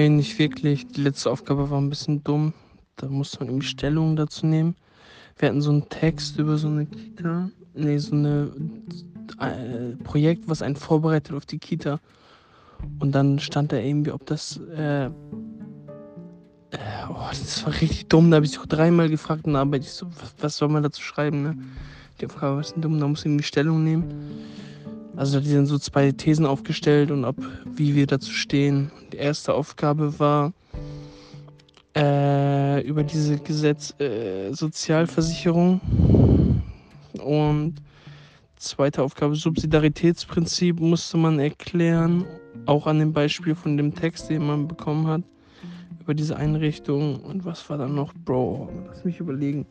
Nee, nicht wirklich. Die letzte Aufgabe war ein bisschen dumm. Da musste man irgendwie Stellung dazu nehmen. Wir hatten so einen Text über so eine Kita. Nee, so eine äh, Projekt, was einen vorbereitet auf die Kita. Und dann stand da irgendwie, ob das. Äh, äh, oh, das war richtig dumm. Da habe ich auch dreimal gefragt und arbeite ich so, was, was, soll man dazu schreiben, ne? Die Aufgabe war ein dumm, da muss ich irgendwie Stellung nehmen. Also die sind so zwei Thesen aufgestellt und ob wie wir dazu stehen. Die erste Aufgabe war äh, über diese Gesetz äh, Sozialversicherung und zweite Aufgabe Subsidiaritätsprinzip musste man erklären, auch an dem Beispiel von dem Text, den man bekommen hat über diese Einrichtung und was war dann noch, Bro? Lass mich überlegen.